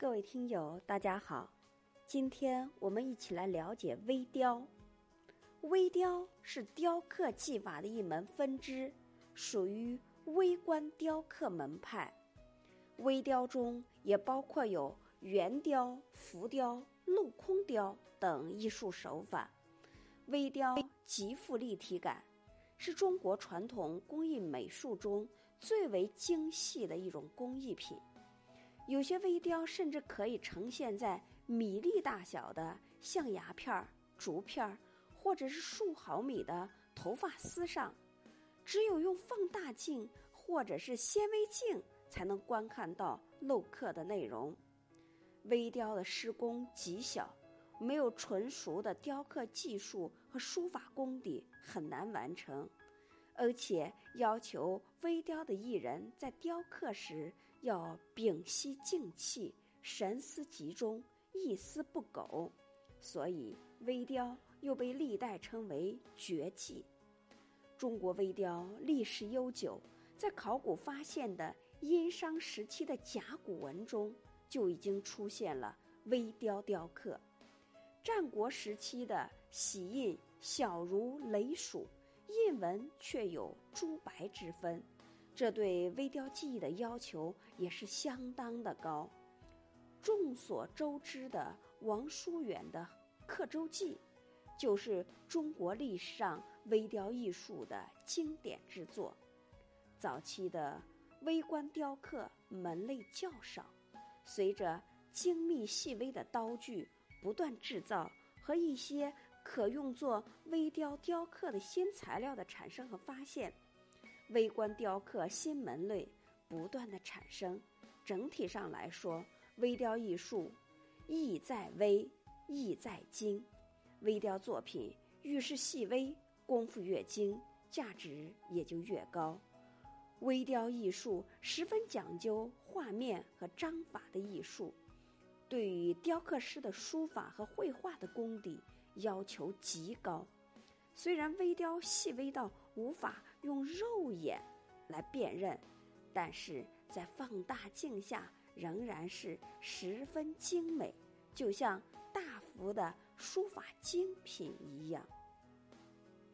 各位听友，大家好，今天我们一起来了解微雕。微雕是雕刻技法的一门分支，属于微观雕刻门派。微雕中也包括有圆雕、浮雕、镂空雕等艺术手法。微雕极富立体感，是中国传统工艺美术中最为精细的一种工艺品。有些微雕甚至可以呈现在米粒大小的象牙片、竹片，或者是数毫米的头发丝上，只有用放大镜或者是纤维镜才能观看到镂刻的内容。微雕的施工极小，没有纯熟的雕刻技术和书法功底，很难完成。而且要求微雕的艺人，在雕刻时要屏息静气，神思集中，一丝不苟，所以微雕又被历代称为绝技。中国微雕历史悠久，在考古发现的殷商时期的甲骨文中就已经出现了微雕雕刻。战国时期的玺印小如雷鼠。印文却有朱白之分，这对微雕技艺的要求也是相当的高。众所周知的王叔远的《刻舟记》，就是中国历史上微雕艺术的经典之作。早期的微观雕刻门类较少，随着精密细微的刀具不断制造和一些。可用作微雕雕刻的新材料的产生和发现，微观雕刻新门类不断的产生。整体上来说，微雕艺术意在微，意在精。微雕作品越是细微，功夫越精，价值也就越高。微雕艺术十分讲究画面和章法的艺术，对于雕刻师的书法和绘画的功底。要求极高，虽然微雕细微到无法用肉眼来辨认，但是在放大镜下仍然是十分精美，就像大幅的书法精品一样。